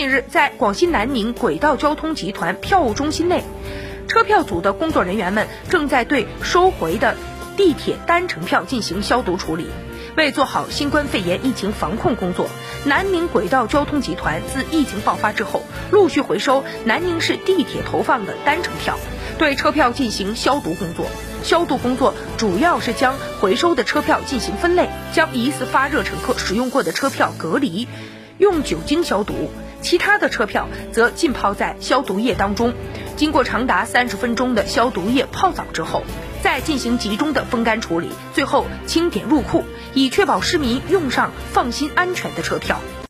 近日，在广西南宁轨道交通集团票务中心内，车票组的工作人员们正在对收回的地铁单程票进行消毒处理。为做好新冠肺炎疫情防控工作，南宁轨道交通集团自疫情爆发之后，陆续回收南宁市地铁投放的单程票，对车票进行消毒工作。消毒工作主要是将回收的车票进行分类，将疑似发热乘客使用过的车票隔离，用酒精消毒，其他的车票则浸泡在消毒液当中，经过长达三十分钟的消毒液泡澡之后，再进行集中的风干处理，最后清点入库，以确保市民用上放心安全的车票。